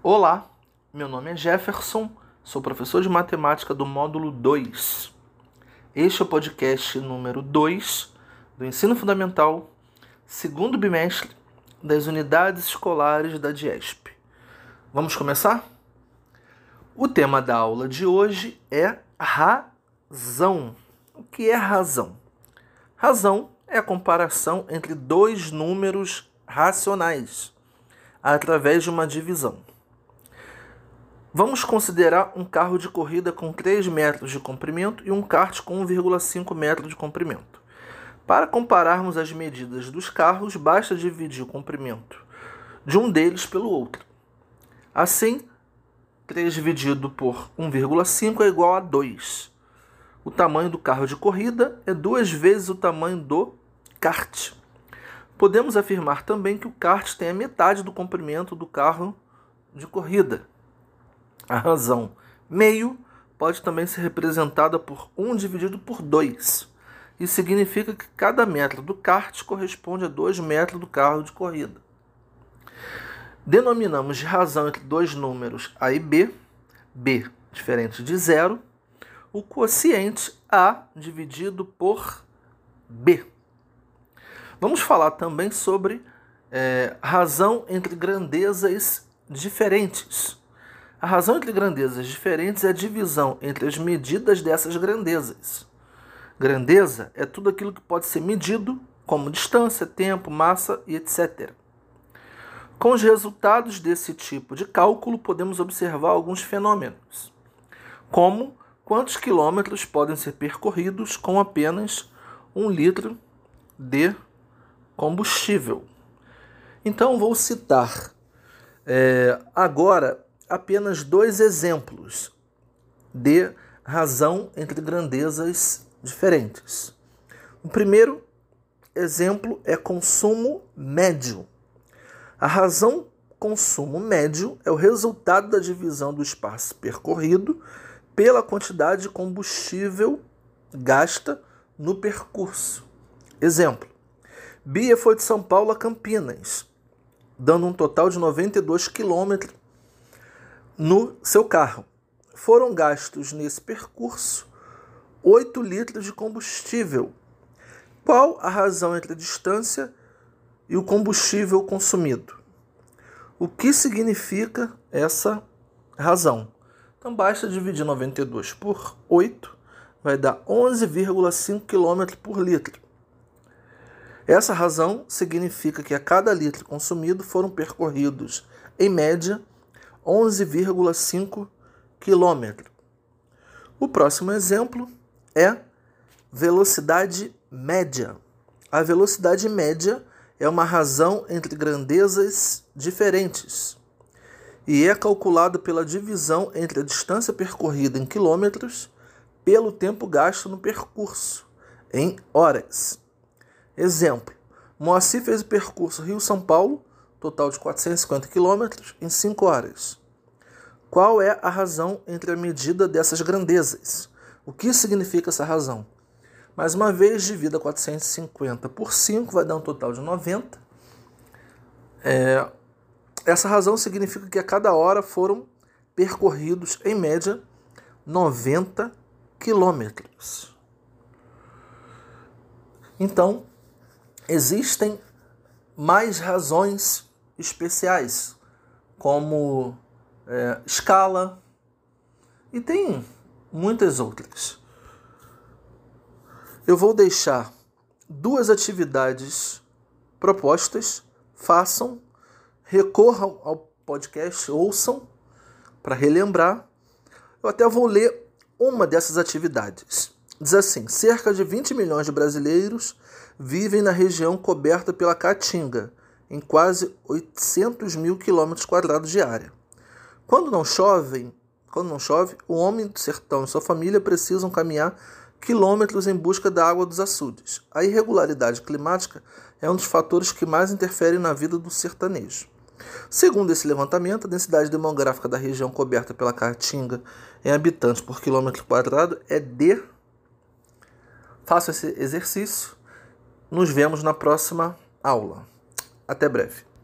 Olá, meu nome é Jefferson, sou professor de matemática do módulo 2. Este é o podcast número 2 do Ensino Fundamental, segundo bimestre das unidades escolares da DIESP. Vamos começar? O tema da aula de hoje é razão. O que é razão? Razão é a comparação entre dois números racionais através de uma divisão. Vamos considerar um carro de corrida com 3 metros de comprimento e um kart com 1,5 metro de comprimento. Para compararmos as medidas dos carros, basta dividir o comprimento de um deles pelo outro. Assim, 3 dividido por 1,5 é igual a 2. O tamanho do carro de corrida é duas vezes o tamanho do kart. Podemos afirmar também que o kart tem a metade do comprimento do carro de corrida. A razão meio pode também ser representada por 1 dividido por 2. Isso significa que cada metro do kart corresponde a 2 metros do carro de corrida. Denominamos de razão entre dois números A e B, B diferente de zero, o quociente A dividido por B. Vamos falar também sobre é, razão entre grandezas diferentes. A razão entre grandezas diferentes é a divisão entre as medidas dessas grandezas. Grandeza é tudo aquilo que pode ser medido, como distância, tempo, massa e etc. Com os resultados desse tipo de cálculo, podemos observar alguns fenômenos, como quantos quilômetros podem ser percorridos com apenas um litro de combustível. Então, vou citar é, agora apenas dois exemplos de razão entre grandezas diferentes. O primeiro exemplo é consumo médio. A razão consumo médio é o resultado da divisão do espaço percorrido pela quantidade de combustível gasta no percurso. Exemplo: Bia foi de São Paulo a Campinas, dando um total de 92 quilômetros no seu carro. Foram gastos nesse percurso 8 litros de combustível. Qual a razão entre a distância e o combustível consumido? O que significa essa razão? Então basta dividir 92 por 8, vai dar 11,5 km por litro. Essa razão significa que a cada litro consumido foram percorridos, em média, 11,5 km. O próximo exemplo é velocidade média. A velocidade média é uma razão entre grandezas diferentes e é calculado pela divisão entre a distância percorrida em quilômetros pelo tempo gasto no percurso, em horas. Exemplo: Moacir fez o percurso Rio-São Paulo total de 450 km, em 5 horas. Qual é a razão entre a medida dessas grandezas? O que significa essa razão? Mais uma vez, divida 450 por 5, vai dar um total de 90. É, essa razão significa que a cada hora foram percorridos, em média, 90 quilômetros. Então, existem mais razões especiais, como é, escala, e tem muitas outras. Eu vou deixar duas atividades propostas, façam, recorram ao podcast, ouçam para relembrar. Eu até vou ler uma dessas atividades. Diz assim: cerca de 20 milhões de brasileiros vivem na região coberta pela Caatinga, em quase 800 mil quilômetros quadrados de área. Quando não chove, quando não chove, o homem do sertão e sua família precisam caminhar quilômetros em busca da água dos açudes. A irregularidade climática é um dos fatores que mais interferem na vida do sertanejo. Segundo esse levantamento, a densidade demográfica da região coberta pela Caatinga em habitantes por quilômetro quadrado é de. Faça esse exercício. Nos vemos na próxima aula. Até breve.